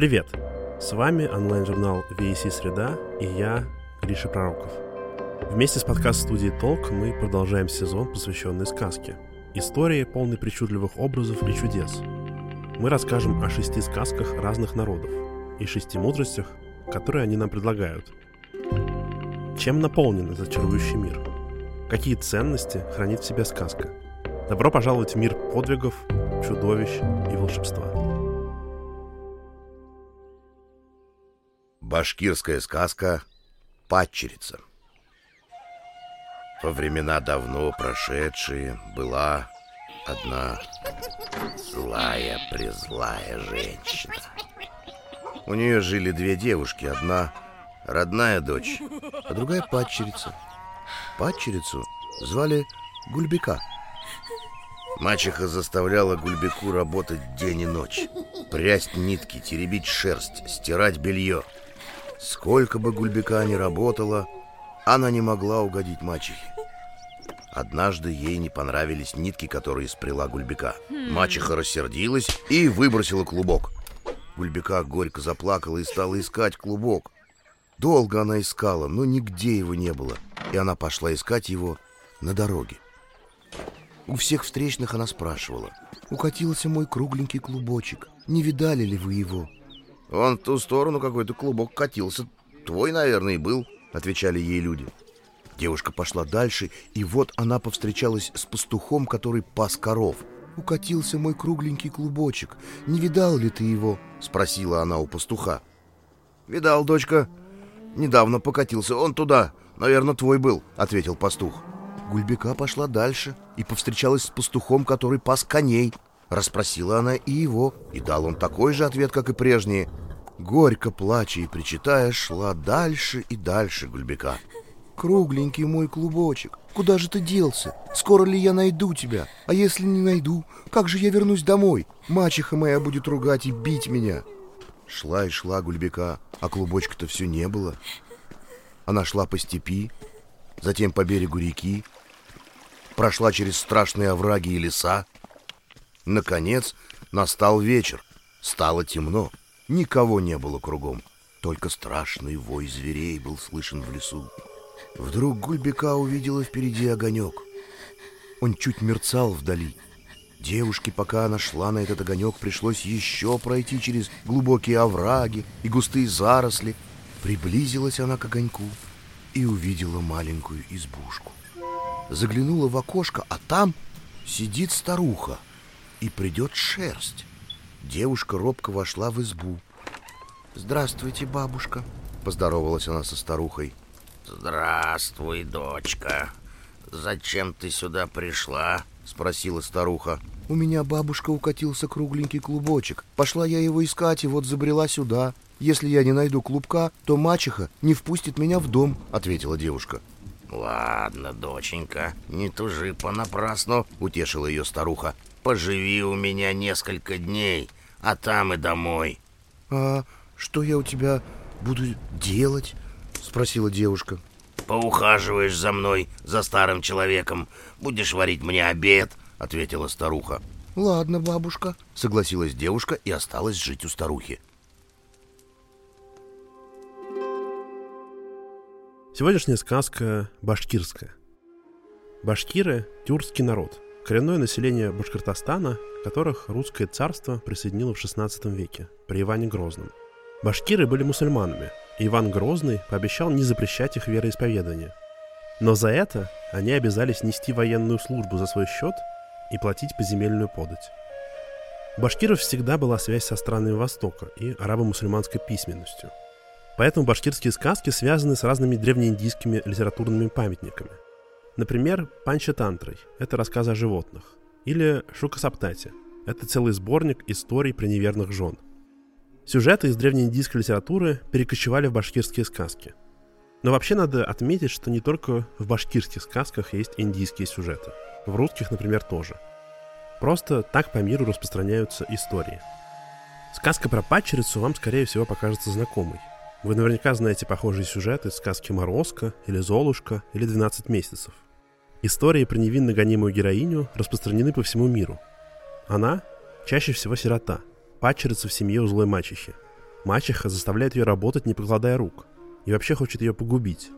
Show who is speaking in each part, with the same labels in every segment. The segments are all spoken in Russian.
Speaker 1: Привет! С вами онлайн-журнал VAC Среда и я, Гриша Пророков. Вместе с подкаст-студией Толк мы продолжаем сезон, посвященный сказке. Истории, полной причудливых образов и чудес. Мы расскажем о шести сказках разных народов и шести мудростях, которые они нам предлагают. Чем наполнен этот чарующий мир? Какие ценности хранит в себе сказка? Добро пожаловать в мир подвигов, чудовищ и волшебства.
Speaker 2: Башкирская сказка «Падчерица». Во времена давно прошедшие была одна злая-призлая женщина. У нее жили две девушки, одна родная дочь, а другая падчерица. Падчерицу звали Гульбека. Мачеха заставляла Гульбеку работать день и ночь, прясть нитки, теребить шерсть, стирать белье – Сколько бы Гульбека ни работала, она не могла угодить мачехе. Однажды ей не понравились нитки, которые спряла Гульбека. Мачеха рассердилась и выбросила клубок. Гульбека горько заплакала и стала искать клубок. Долго она искала, но нигде его не было, и она пошла искать его на дороге. У всех встречных она спрашивала. «Укатился мой кругленький клубочек. Не видали ли вы его?» «Он в ту сторону какой-то клубок катился. Твой, наверное, и был», — отвечали ей люди. Девушка пошла дальше, и вот она повстречалась с пастухом, который пас коров. «Укатился мой кругленький клубочек. Не видал ли ты его?» — спросила она у пастуха. «Видал, дочка. Недавно покатился. Он туда. Наверное, твой был», — ответил пастух. Гульбека пошла дальше и повстречалась с пастухом, который пас коней. Расспросила она и его, и дал он такой же ответ, как и прежние. Горько плача и причитая, шла дальше и дальше Гульбека. «Кругленький мой клубочек, куда же ты делся? Скоро ли я найду тебя? А если не найду, как же я вернусь домой? Мачеха моя будет ругать и бить меня». Шла и шла Гульбека, а клубочка-то все не было. Она шла по степи, затем по берегу реки, прошла через страшные овраги и леса, Наконец настал вечер. Стало темно. Никого не было кругом. Только страшный вой зверей был слышен в лесу. Вдруг Гульбека увидела впереди огонек. Он чуть мерцал вдали. Девушке, пока она шла на этот огонек, пришлось еще пройти через глубокие овраги и густые заросли. Приблизилась она к огоньку и увидела маленькую избушку. Заглянула в окошко, а там сидит старуха — и придет шерсть. Девушка робко вошла в избу. «Здравствуйте, бабушка», — поздоровалась она со старухой.
Speaker 3: «Здравствуй, дочка. Зачем ты сюда пришла?» — спросила старуха.
Speaker 2: «У меня бабушка укатился кругленький клубочек. Пошла я его искать и вот забрела сюда. Если я не найду клубка, то мачеха не впустит меня в дом», — ответила девушка.
Speaker 3: «Ладно, доченька, не тужи понапрасну», — утешила ее старуха. Поживи у меня несколько дней, а там и домой.
Speaker 2: А что я у тебя буду делать? Спросила девушка.
Speaker 3: Поухаживаешь за мной, за старым человеком. Будешь варить мне обед, ответила старуха.
Speaker 2: Ладно, бабушка, согласилась девушка и осталась жить у старухи.
Speaker 1: Сегодняшняя сказка башкирская. Башкиры – тюркский народ – Коренное население Башкортостана, которых русское царство присоединило в XVI веке при Иване Грозном. Башкиры были мусульманами, и Иван Грозный пообещал не запрещать их вероисповедание. Но за это они обязались нести военную службу за свой счет и платить поземельную подать. У башкиров всегда была связь со странами Востока и арабо-мусульманской письменностью. Поэтому башкирские сказки связаны с разными древнеиндийскими литературными памятниками – Например, Панчатантрой – это рассказы о животных. Или Шукасаптати – это целый сборник историй про неверных жен. Сюжеты из древнеиндийской литературы перекочевали в башкирские сказки. Но вообще надо отметить, что не только в башкирских сказках есть индийские сюжеты. В русских, например, тоже. Просто так по миру распространяются истории. Сказка про падчерицу вам, скорее всего, покажется знакомой. Вы наверняка знаете похожие сюжеты из сказки «Морозко» или «Золушка» или «12 месяцев». Истории про невинно гонимую героиню распространены по всему миру. Она чаще всего сирота, падчерица в семье у злой мачехи. Мачеха заставляет ее работать, не покладая рук, и вообще хочет ее погубить.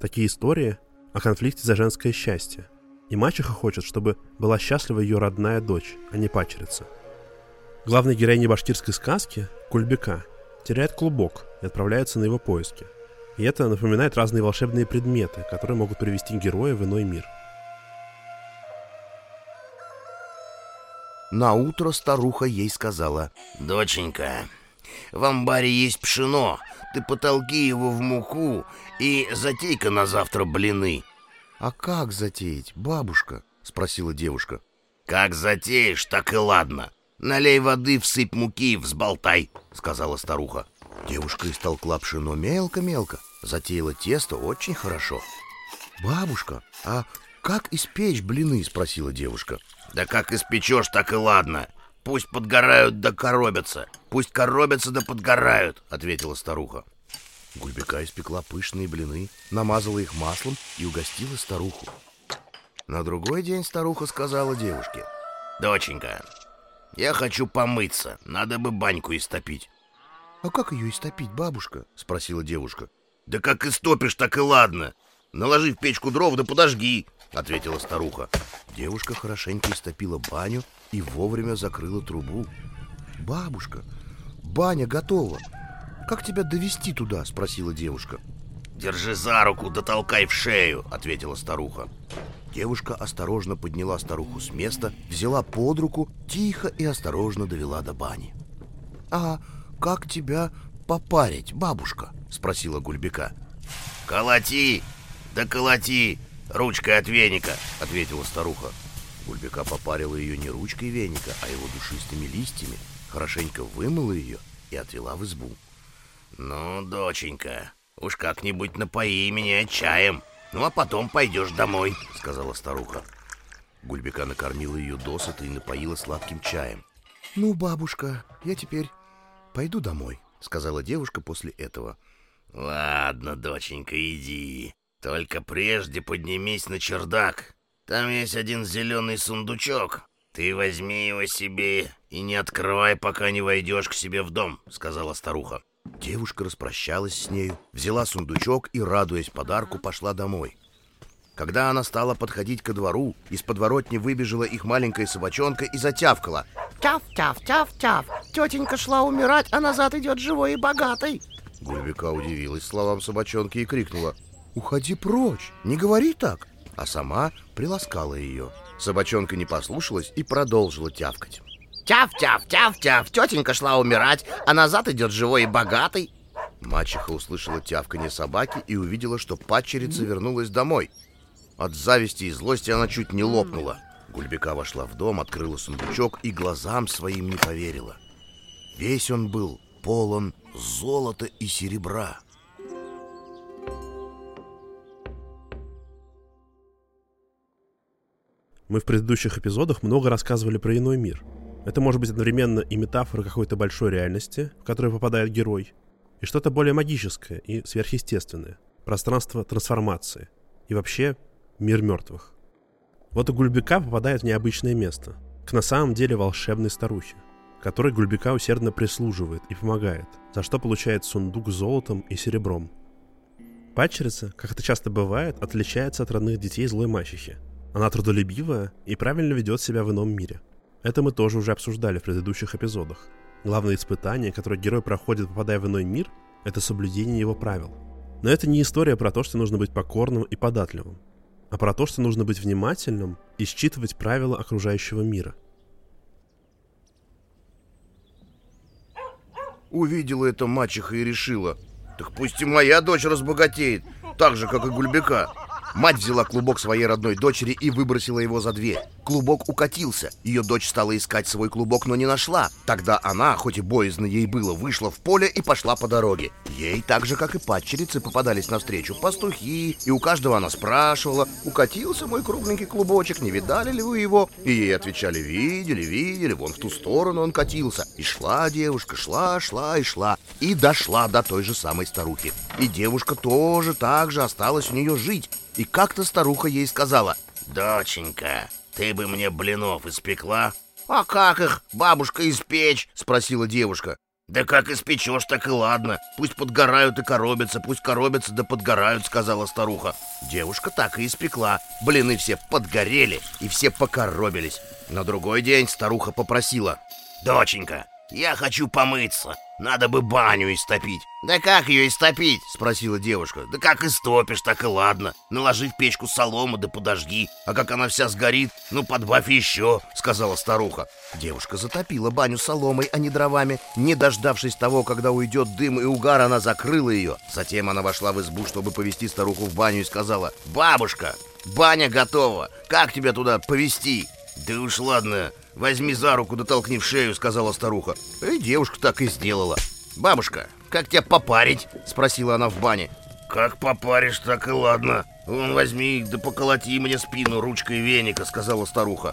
Speaker 1: Такие истории о конфликте за женское счастье. И мачеха хочет, чтобы была счастлива ее родная дочь, а не пачерица. Главная героиня башкирской сказки, Кульбека, теряет клубок и отправляется на его поиски. И это напоминает разные волшебные предметы, которые могут привести героя в иной мир.
Speaker 2: На утро старуха ей сказала,
Speaker 3: Доченька, в амбаре есть пшено. Ты потолки его в муку и затей-ка на завтра блины.
Speaker 2: «А как затеять, бабушка?» — спросила девушка.
Speaker 3: Как затеешь, так и ладно. Налей воды, всыпь муки взболтай, сказала старуха.
Speaker 2: Девушка истолкла пшено мелко-мелко, затеяла тесто очень хорошо. «Бабушка, а как испечь блины?» — спросила девушка.
Speaker 3: Да как испечешь, так и ладно. Пусть подгорают да коробятся. Пусть коробятся да подгорают, ответила старуха.
Speaker 2: Гульбека испекла пышные блины, намазала их маслом и угостила старуху. На другой день старуха сказала девушке.
Speaker 3: Доченька, я хочу помыться, надо бы баньку истопить.
Speaker 2: «А как ее истопить, бабушка?» — спросила девушка.
Speaker 3: Да как истопишь, так и ладно. Наложи в печку дров да подожги, ответила старуха.
Speaker 2: Девушка хорошенько истопила баню и вовремя закрыла трубу. «Бабушка, баня готова. Как тебя довести туда?» — спросила девушка.
Speaker 3: Держи за руку, да толкай в шею, ответила старуха.
Speaker 2: Девушка осторожно подняла старуху с места, взяла под руку, тихо и осторожно довела до бани. «А как тебя попарить, бабушка?» — спросила Гульбека.
Speaker 3: Колоти, да колоти, ручкой от веника, ответила старуха.
Speaker 2: Гульбека попарила ее не ручкой веника, а его душистыми листьями, хорошенько вымыла ее и отвела в избу.
Speaker 3: Ну, доченька, уж как-нибудь напои меня чаем. Ну, а потом пойдешь домой, сказала старуха.
Speaker 2: Гульбека накормила ее досыта и напоила сладким чаем. «Ну, бабушка, я теперь пойду домой», — сказала девушка после этого.
Speaker 3: Ладно, доченька, иди. Только прежде поднимись на чердак. Там есть один зеленый сундучок. Ты возьми его себе и не открывай, пока не войдешь к себе в дом, сказала старуха.
Speaker 2: Девушка распрощалась с нею, взяла сундучок и, радуясь подарку, пошла домой. Когда она стала подходить ко двору, из подворотни выбежала их маленькая собачонка и затявкала.
Speaker 4: Тяв, тяв, тяв, тяв. Тетенька шла умирать, а назад идет живой и богатый.
Speaker 2: Гульбека удивилась словам собачонки и крикнула. «Уходи прочь, не говори так!» А сама приласкала ее. Собачонка не послушалась и продолжила тявкать.
Speaker 4: Тяв, тяв, тяв, тяв. Тетенька шла умирать, а назад идет живой и богатый.
Speaker 2: Мачеха услышала тявканье собаки и увидела, что падчерица вернулась домой. От зависти и злости она чуть не лопнула. Гульбека вошла в дом, открыла сундучок и глазам своим не поверила. Весь он был полон золота и серебра.
Speaker 1: Мы в предыдущих эпизодах много рассказывали про иной мир. Это может быть одновременно и метафора какой-то большой реальности, в которую попадает герой, и что-то более магическое и сверхъестественное. Пространство трансформации. И вообще мир мертвых. Вот у Гульбека попадает в необычное место. К на самом деле волшебной старухе, которой Гульбека усердно прислуживает и помогает, за что получает сундук с золотом и серебром. Падчерица, как это часто бывает, отличается от родных детей злой мачехи. Она трудолюбивая и правильно ведет себя в ином мире. Это мы тоже уже обсуждали в предыдущих эпизодах. Главное испытание, которое герой проходит, попадая в иной мир, это соблюдение его правил. Но это не история про то, что нужно быть покорным и податливым, а про то, что нужно быть внимательным и считывать правила окружающего мира.
Speaker 2: Увидела это мачеха и решила, так пусть и моя дочь разбогатеет, так же, как и Гульбека. Мать взяла клубок своей родной дочери и выбросила его за дверь. Клубок укатился. Ее дочь стала искать свой клубок, но не нашла. Тогда она, хоть и боязно ей было, вышла в поле и пошла по дороге. Ей, так же, как и падчерицы, попадались навстречу пастухи, и у каждого она спрашивала, укатился мой кругленький клубочек, не видали ли вы его? И ей отвечали, видели, видели, вон в ту сторону он катился. И шла девушка, шла, шла и шла, и дошла до той же самой старухи. И девушка тоже так же осталась у нее жить. И как-то старуха ей сказала,
Speaker 3: Доченька, ты бы мне блинов испекла?
Speaker 4: А как их, бабушка, испечь?
Speaker 2: спросила девушка. Да как испечешь, так и ладно. Пусть подгорают и коробятся, пусть коробятся да подгорают, сказала старуха. Девушка так и испекла. Блины все подгорели и все покоробились. На другой день старуха попросила. Доченька, я хочу помыться. Надо бы баню истопить. Да как ее истопить? Спросила девушка. Да как истопишь, так и ладно. Наложи в печку солому да подожги. А как она вся сгорит, ну подбавь еще, сказала старуха. Девушка затопила баню соломой, а не дровами. Не дождавшись того, когда уйдет дым и угар, она закрыла ее. Затем она вошла в избу, чтобы повести старуху в баню и сказала. Бабушка, баня готова. Как тебя туда повести? Да уж ладно, возьми за руку да толкни в шею, сказала старуха. И девушка так и сделала. Бабушка, как тебя попарить? Спросила она в бане. Как попаришь, так и ладно. Вон возьми да поколоти мне спину ручкой веника, сказала старуха.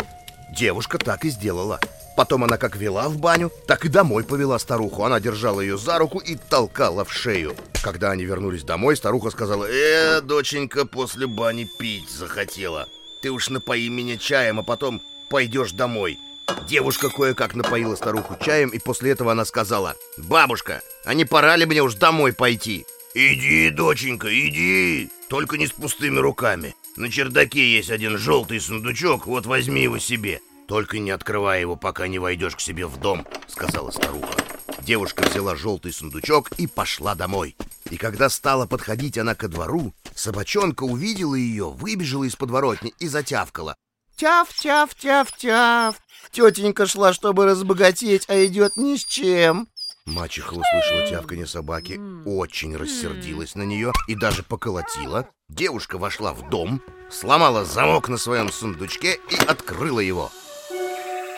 Speaker 2: Девушка так и сделала. Потом она как вела в баню, так и домой повела старуху. Она держала ее за руку и толкала в шею. Когда они вернулись домой, старуха сказала, «Э, доченька, после бани пить захотела. Ты уж напои меня чаем, а потом пойдешь домой». Девушка кое-как напоила старуху чаем, и после этого она сказала, «Бабушка, а не пора ли мне уж домой пойти?» «Иди, доченька, иди, только не с пустыми руками. На чердаке есть один желтый сундучок, вот возьми его себе. Только не открывай его, пока не войдешь к себе в дом», — сказала старуха. Девушка взяла желтый сундучок и пошла домой. И когда стала подходить она ко двору, собачонка увидела ее, выбежала из подворотни и затявкала.
Speaker 5: Тяв-тяв-тяв-тяв. Тетенька шла, чтобы разбогатеть, а идет ни с чем.
Speaker 6: Мачеха услышала тявканье собаки, очень рассердилась на нее и даже поколотила. Девушка вошла в дом, сломала замок на своем сундучке и открыла его.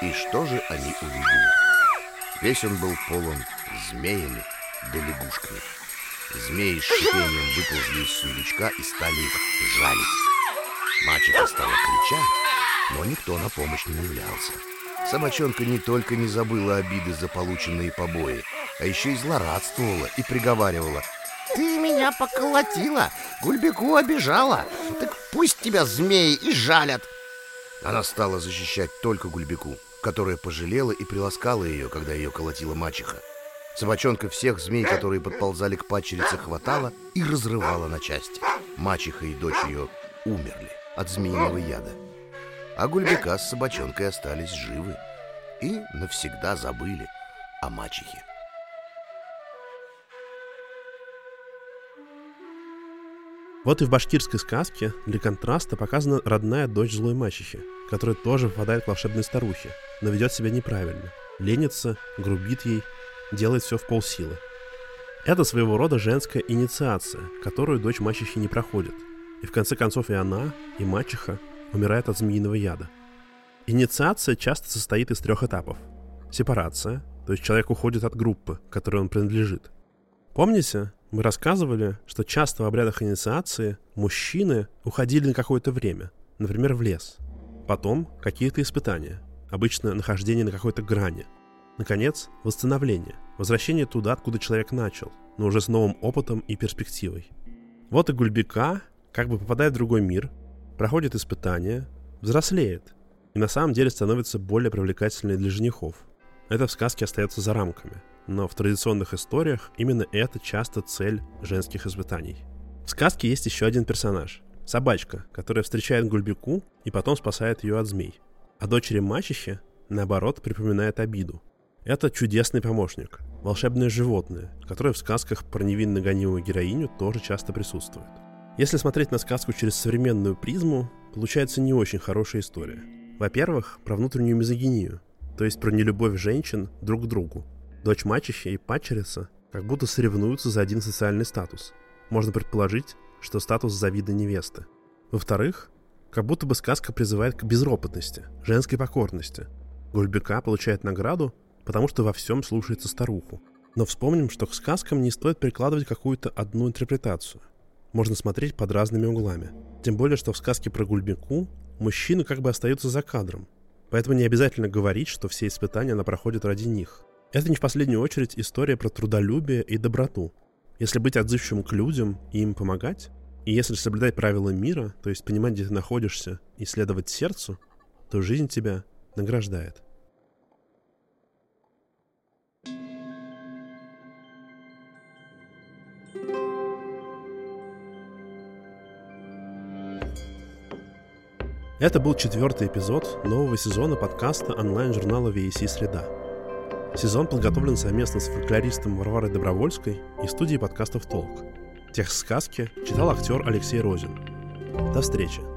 Speaker 6: И что же они увидели? Весь он был полон змеями да лягушками. Змеи с шипением выползли из сундучка и стали их жалить. Мачеха стала кричать, но никто на помощь не являлся. Собачонка не только не забыла обиды за полученные побои, а еще и злорадствовала и приговаривала.
Speaker 5: Ты меня поколотила, Гульбеку обижала. Так пусть тебя змеи и жалят.
Speaker 6: Она стала защищать только Гульбеку, которая пожалела и приласкала ее, когда ее колотила мачеха. Собачонка всех змей, которые подползали к падчерице, хватала и разрывала на части. Мачеха и дочь ее умерли от змеиного яда. А Гульбека с собачонкой остались живы и навсегда забыли о мачехе.
Speaker 1: Вот и в башкирской сказке для контраста показана родная дочь злой мачехи, которая тоже попадает к волшебной старухе, но ведет себя неправильно. Ленится, грубит ей, делает все в полсилы. Это своего рода женская инициация, которую дочь мачехи не проходит. И в конце концов и она, и мачеха умирают от змеиного яда. Инициация часто состоит из трех этапов. Сепарация, то есть человек уходит от группы, которой он принадлежит. Помните, мы рассказывали, что часто в обрядах инициации мужчины уходили на какое-то время, например, в лес. Потом какие-то испытания, обычно нахождение на какой-то грани. Наконец, восстановление, возвращение туда, откуда человек начал, но уже с новым опытом и перспективой. Вот и Гульбека как бы попадает в другой мир, проходит испытания, взрослеет и на самом деле становится более привлекательной для женихов. Это в сказке остается за рамками – но в традиционных историях именно это часто цель женских испытаний. В сказке есть еще один персонаж – собачка, которая встречает Гульбеку и потом спасает ее от змей. А дочери мачехи, наоборот, припоминает обиду. Это чудесный помощник, волшебное животное, которое в сказках про невинно гонимую героиню тоже часто присутствует. Если смотреть на сказку через современную призму, получается не очень хорошая история. Во-первых, про внутреннюю мизогинию, то есть про нелюбовь женщин друг к другу, Дочь мачехи и падчерица как будто соревнуются за один социальный статус. Можно предположить, что статус завида невесты. Во-вторых, как будто бы сказка призывает к безропотности, женской покорности. Гульбека получает награду, потому что во всем слушается старуху. Но вспомним, что к сказкам не стоит прикладывать какую-то одну интерпретацию. Можно смотреть под разными углами. Тем более, что в сказке про Гульбеку мужчины как бы остаются за кадром. Поэтому не обязательно говорить, что все испытания она проходит ради них. Это не в последнюю очередь история про трудолюбие и доброту. Если быть отзывчивым к людям и им помогать, и если соблюдать правила мира, то есть понимать, где ты находишься, и следовать сердцу, то жизнь тебя награждает. Это был четвертый эпизод нового сезона подкаста онлайн-журнала VAC «Среда». Сезон подготовлен совместно с фольклористом Варварой Добровольской и студией подкастов «Толк». Текст сказки читал актер Алексей Розин. До встречи!